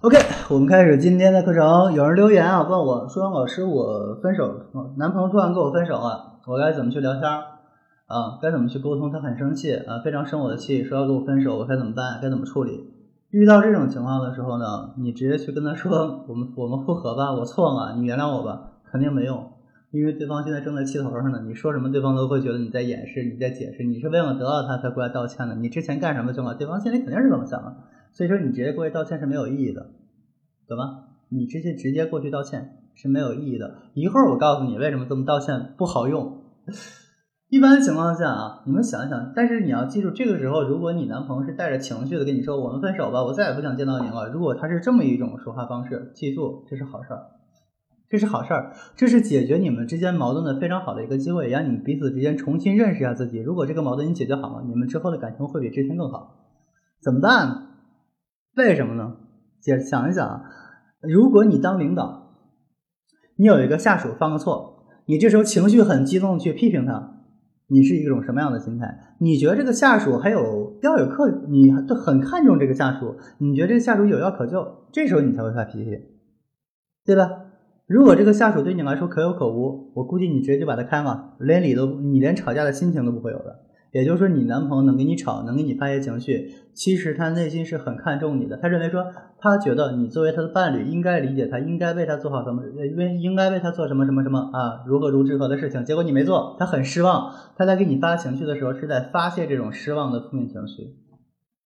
OK，我们开始今天的课程。有人留言啊，问我说：“老师，我分手，男朋友突然跟我分手了，我该怎么去聊天啊？该怎么去沟通？他很生气啊，非常生我的气，说要跟我分手，我该怎么办？该怎么处理？遇到这种情况的时候呢，你直接去跟他说：我们我们复合吧，我错了，你原谅我吧，肯定没用，因为对方现在正在气头上呢。你说什么，对方都会觉得你在掩饰，你在解释，你是为了得到他才过来道歉的。你之前干什么去了？对方心里肯定是这么想的。所以说，你直接过去道歉是没有意义的，懂吗？你直接直接过去道歉是没有意义的。一会儿我告诉你为什么这么道歉不好用。一般情况下啊，你们想一想，但是你要记住，这个时候如果你男朋友是带着情绪的跟你说“我们分手吧，我再也不想见到你了”，如果他是这么一种说话方式，记住这是好事儿，这是好事儿，这是解决你们之间矛盾的非常好的一个机会，让你们彼此之间重新认识一下自己。如果这个矛盾你解决好了，你们之后的感情会比之前更好。怎么办？为什么呢？姐想一想啊，如果你当领导，你有一个下属犯个错，你这时候情绪很激动去批评他，你是一种什么样的心态？你觉得这个下属还有要有可，你很看重这个下属，你觉得这个下属有药可救，这时候你才会发脾气，对吧？如果这个下属对你来说可有可无，我估计你直接就把他开了，连理都你连吵架的心情都不会有的。也就是说，你男朋友能跟你吵，能给你发泄情绪，其实他内心是很看重你的。他认为说，他觉得你作为他的伴侣，应该理解他，应该为他做好什么，为应该为他做什么什么什么啊，如何如之何的事情。结果你没做，他很失望。他在给你发情绪的时候，是在发泄这种失望的负面情绪。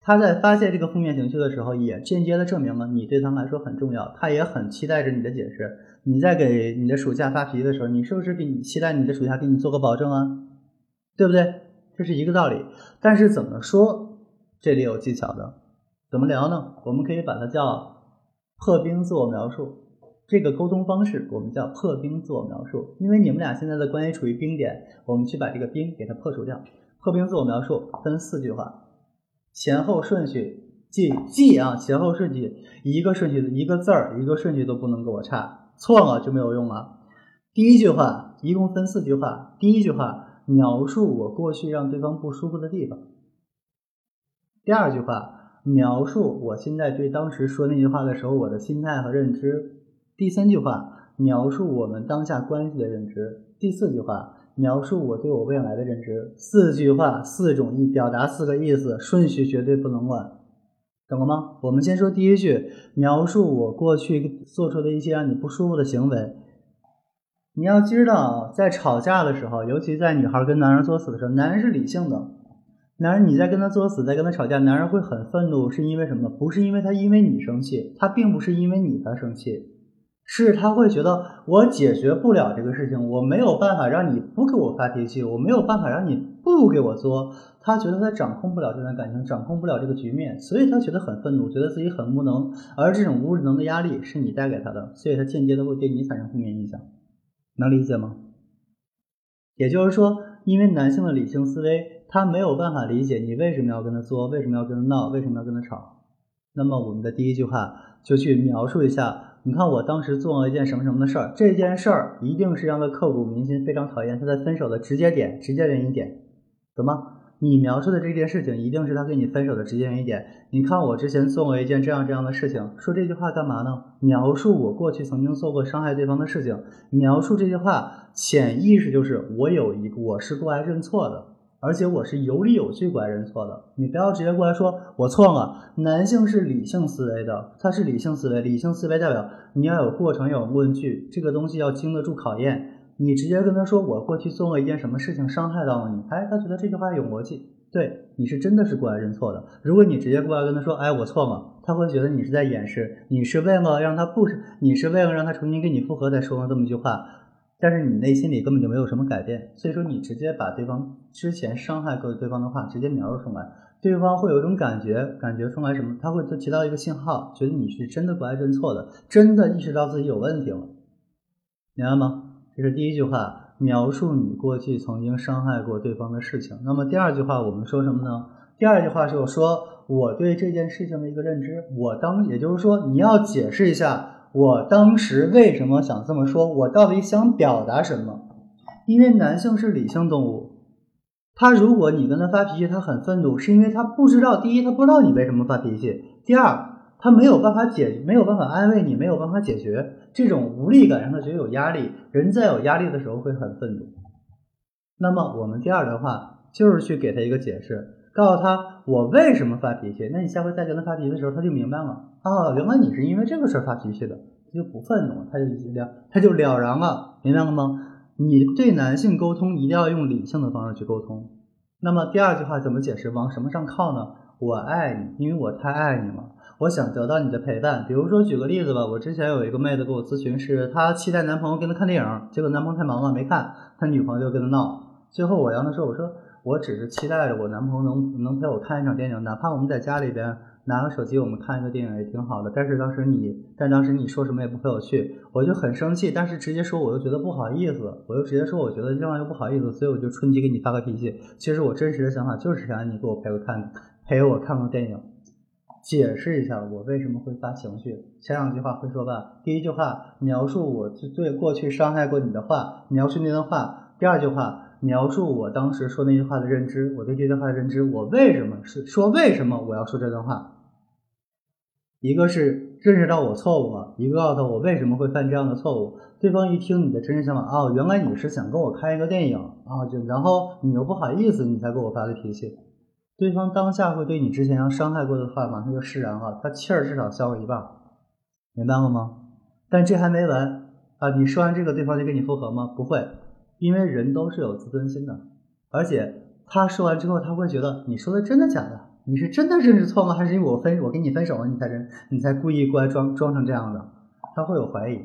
他在发泄这个负面情绪的时候，也间接的证明了你对他们来说很重要。他也很期待着你的解释。你在给你的属下发脾气的时候，你是不是给你期待你的属下给你做个保证啊？对不对？这是一个道理，但是怎么说，这里有技巧的。怎么聊呢？我们可以把它叫破冰自我描述。这个沟通方式我们叫破冰自我描述，因为你们俩现在的关系处于冰点，我们去把这个冰给它破除掉。破冰自我描述分四句话，前后顺序记记啊，前后顺序一个顺序一个字儿一个顺序都不能给我差，错了就没有用了。第一句话一共分四句话，第一句话。描述我过去让对方不舒服的地方。第二句话，描述我现在对当时说那句话的时候我的心态和认知。第三句话，描述我们当下关系的认知。第四句话，描述我对我未来的认知。四句话，四种意表达四个意思，顺序绝对不能乱，懂了吗？我们先说第一句，描述我过去做出的一些让你不舒服的行为。你要知道，在吵架的时候，尤其在女孩跟男人作死的时候，男人是理性的。男人你在跟他作死，在跟他吵架，男人会很愤怒，是因为什么？不是因为他因为你生气，他并不是因为你他生气，是他会觉得我解决不了这个事情，我没有办法让你不给我发脾气，我没有办法让你不给我作。他觉得他掌控不了这段感情，掌控不了这个局面，所以他觉得很愤怒，觉得自己很无能。而这种无能的压力是你带给他的，所以他间接的会对你产生负面影响。能理解吗？也就是说，因为男性的理性思维，他没有办法理解你为什么要跟他作，为什么要跟他闹，为什么要跟他吵。那么，我们的第一句话就去描述一下，你看我当时做了一件什么什么的事儿，这件事儿一定是让他刻骨铭心，非常讨厌，他在分手的直接点、直接原因点，懂吗？你描述的这件事情，一定是他跟你分手的直接原因点。你看，我之前做过一件这样这样的事情，说这句话干嘛呢？描述我过去曾经做过伤害对方的事情。描述这句话，潜意识就是我有一，我是过来认错的，而且我是有理有据过来认错的。你不要直接过来说我错了。男性是理性思维的，他是理性思维，理性思维代表你要有过程，有论据，这个东西要经得住考验。你直接跟他说我过去做了一件什么事情伤害到了你，哎，他觉得这句话有逻辑，对你是真的是过来认错的。如果你直接过来跟他说，哎，我错了，他会觉得你是在掩饰，你是为了让他不，你是为了让他重新跟你复合才说了这么一句话，但是你内心里根本就没有什么改变，所以说你直接把对方之前伤害过对方的话直接描述出来，对方会有一种感觉，感觉出来什么？他会提到一个信号，觉得你是真的过来认错的，真的意识到自己有问题了，明白吗？这是第一句话，描述你过去曾经伤害过对方的事情。那么第二句话，我们说什么呢？第二句话是说我对这件事情的一个认知。我当，也就是说，你要解释一下我当时为什么想这么说，我到底想表达什么？因为男性是理性动物，他如果你跟他发脾气，他很愤怒，是因为他不知道，第一，他不知道你为什么发脾气；第二。他没有办法解，没有办法安慰你，没有办法解决这种无力感，让他觉得有压力。人在有压力的时候会很愤怒。那么我们第二的话就是去给他一个解释，告诉他我为什么发脾气。那你下回再跟他发脾气的时候，他就明白了啊，原来你是因为这个事儿发脾气的，他就不愤怒，他就了，他就了然了，明白了吗？你对男性沟通一定要用理性的方式去沟通。那么第二句话怎么解释？往什么上靠呢？我爱你，因为我太爱你了。我想得到你的陪伴。比如说，举个例子吧，我之前有一个妹子给我咨询，是她期待男朋友跟她看电影，结果男朋友太忙了没看，她女朋友就跟她闹。最后我让她说，我说我只是期待着我男朋友能能陪我看一场电影，哪怕我们在家里边。拿个手机，我们看一个电影也挺好的。但是当时你，但当时你说什么也不陪我去，我就很生气。但是直接说，我又觉得不好意思，我又直接说，我觉得这样又不好意思，所以我就春节给你发个脾气。其实我真实的想法就是想让你给我陪我看，陪我看个电影，解释一下我为什么会发情绪。前两句话会说吧，第一句话描述我对过去伤害过你的话，描述那段话；第二句话。描述我当时说那句话的认知，我对这句话的认知，我为什么是说为什么我要说这段话？一个是认识到我错误了，一个告诉他我为什么会犯这样的错误。对方一听你的真实想法，哦，原来你是想跟我看一个电影啊，就然后你又不好意思，你才给我发的脾气。对方当下会对你之前要伤害过的话马上就释然了，他气儿至少消了一半，明白了吗？但这还没完啊！你说完这个，对方就跟你复合吗？不会。因为人都是有自尊心的，而且他说完之后，他会觉得你说的真的假的？你是真的认识错吗？还是因为我分我跟你分手了，你才真你才故意过来装装成这样的？他会有怀疑。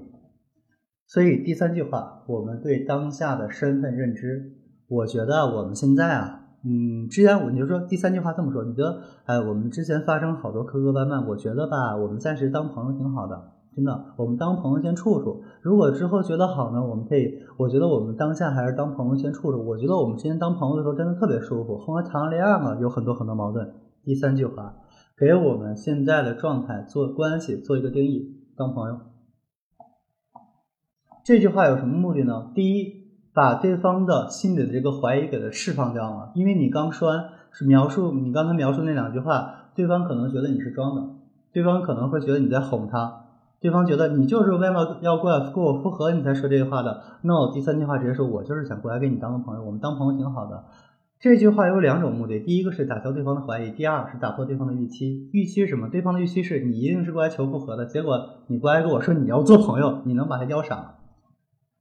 所以第三句话，我们对当下的身份认知，我觉得我们现在啊，嗯，之前我你就说第三句话这么说，你觉得哎，我们之前发生好多磕磕绊绊，我觉得吧，我们暂时当朋友挺好的。真的，我们当朋友先处处。如果之后觉得好呢，我们可以。我觉得我们当下还是当朋友先处处。我觉得我们之前当朋友的时候真的特别舒服。后来谈了恋爱嘛，有很多很多矛盾。第三句话，给我们现在的状态做关系做一个定义：当朋友。这句话有什么目的呢？第一，把对方的心里的这个怀疑给它释放掉了。因为你刚说完是描述你刚才描述那两句话，对方可能觉得你是装的，对方可能会觉得你在哄他。对方觉得你就是为了要过来跟我复合，你才说这句话的。那我第三句话直接说，我就是想过来跟你当个朋友，我们当朋友挺好的。这句话有两种目的，第一个是打消对方的怀疑，第二是打破对方的预期。预期是什么？对方的预期是你一定是过来求复合的，结果你过来跟我说你要做朋友，你能把他邀傻？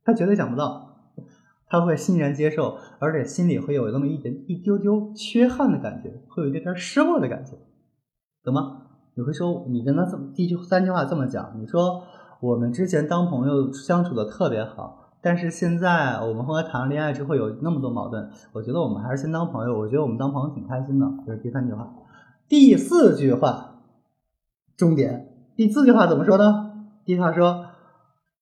他绝对想不到，他会欣然接受，而且心里会有那么一点一丢丢缺憾的感觉，会有一点点失落的感觉，懂吗？你会说，你跟他这么第句三句话这么讲，你说我们之前当朋友相处的特别好，但是现在我们后来谈了恋爱之后有那么多矛盾，我觉得我们还是先当朋友。我觉得我们当朋友挺开心的，这是第三句话。第四句话，重点，第四句话怎么说呢？第一句话说，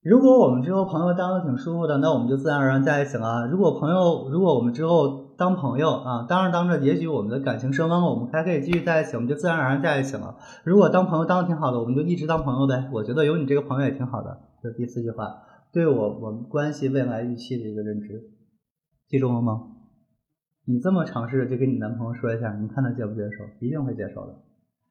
如果我们之后朋友当的挺舒服的，那我们就自然而然在一起了。如果朋友，如果我们之后。当朋友啊，当着当着，也许我们的感情升温了，我们还可以继续在一起，我们就自然而然在一起了。如果当朋友当的挺好的，我们就一直当朋友呗。我觉得有你这个朋友也挺好的。这是第四句话，对我我们关系未来预期的一个认知，记住了吗？你这么尝试着就跟你男朋友说一下，你看他接不接受？一定会接受的，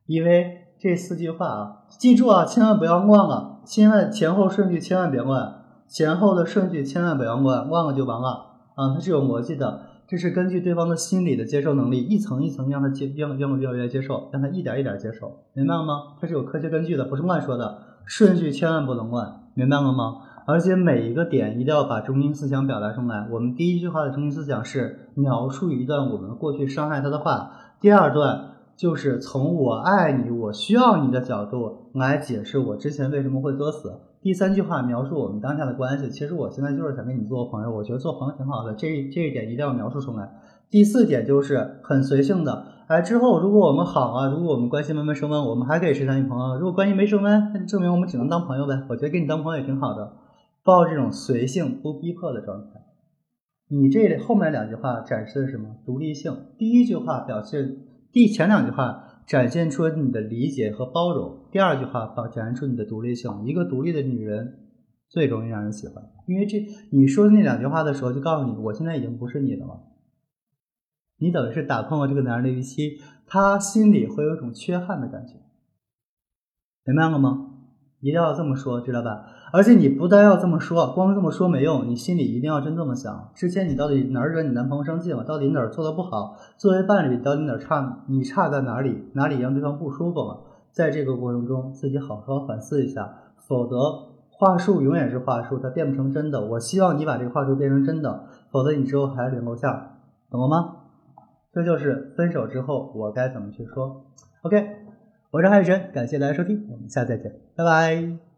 因为这四句话啊，记住啊，千万不要忘了，千万前后顺序千万别乱，前后的顺序千万不要乱，忘了就完了啊，它是有逻辑的。这是根据对方的心理的接受能力，一层一层让他接，让让越来越接受，让他一点一点接受，明白了吗？它是有科学根据的，不是乱说的，顺序千万不能乱，明白了吗？而且每一个点一定要把中心思想表达出来。我们第一句话的中心思想是描述一段我们过去伤害他的话，第二段就是从我爱你，我需要你的角度来解释我之前为什么会作死。第三句话描述我们当下的关系，其实我现在就是想跟你做朋友，我觉得做朋友挺好的，这这一点一定要描述出来。第四点就是很随性的，哎，之后如果我们好啊，如果我们关系慢慢升温，我们还可以是男女朋友；如果关系没升温，那就证明我们只能当朋友呗。我觉得跟你当朋友也挺好的，抱这种随性不逼迫的状态。你这后面两句话展示的什么？独立性。第一句话表现，第前两句话。展现出你的理解和包容。第二句话，表展现出你的独立性。一个独立的女人最容易让人喜欢，因为这你说的那两句话的时候，就告诉你，我现在已经不是你的了。你等于是打破了这个男人的预期，他心里会有一种缺憾的感觉。明白了吗？一定要这么说，知道吧？而且你不但要这么说，光这么说没用，你心里一定要真这么想。之前你到底哪儿惹你男朋友生气了？到底哪儿做的不好？作为伴侣，到底哪儿差？你差在哪里？哪里让对方不舒服了？在这个过程中，自己好好反思一下，否则话术永远是话术，它变不成真的。我希望你把这个话术变成真的，否则你之后还脸露下，懂了吗？这就是分手之后我该怎么去说。OK。我是海神，感谢大家收听，我们下次再见，拜拜。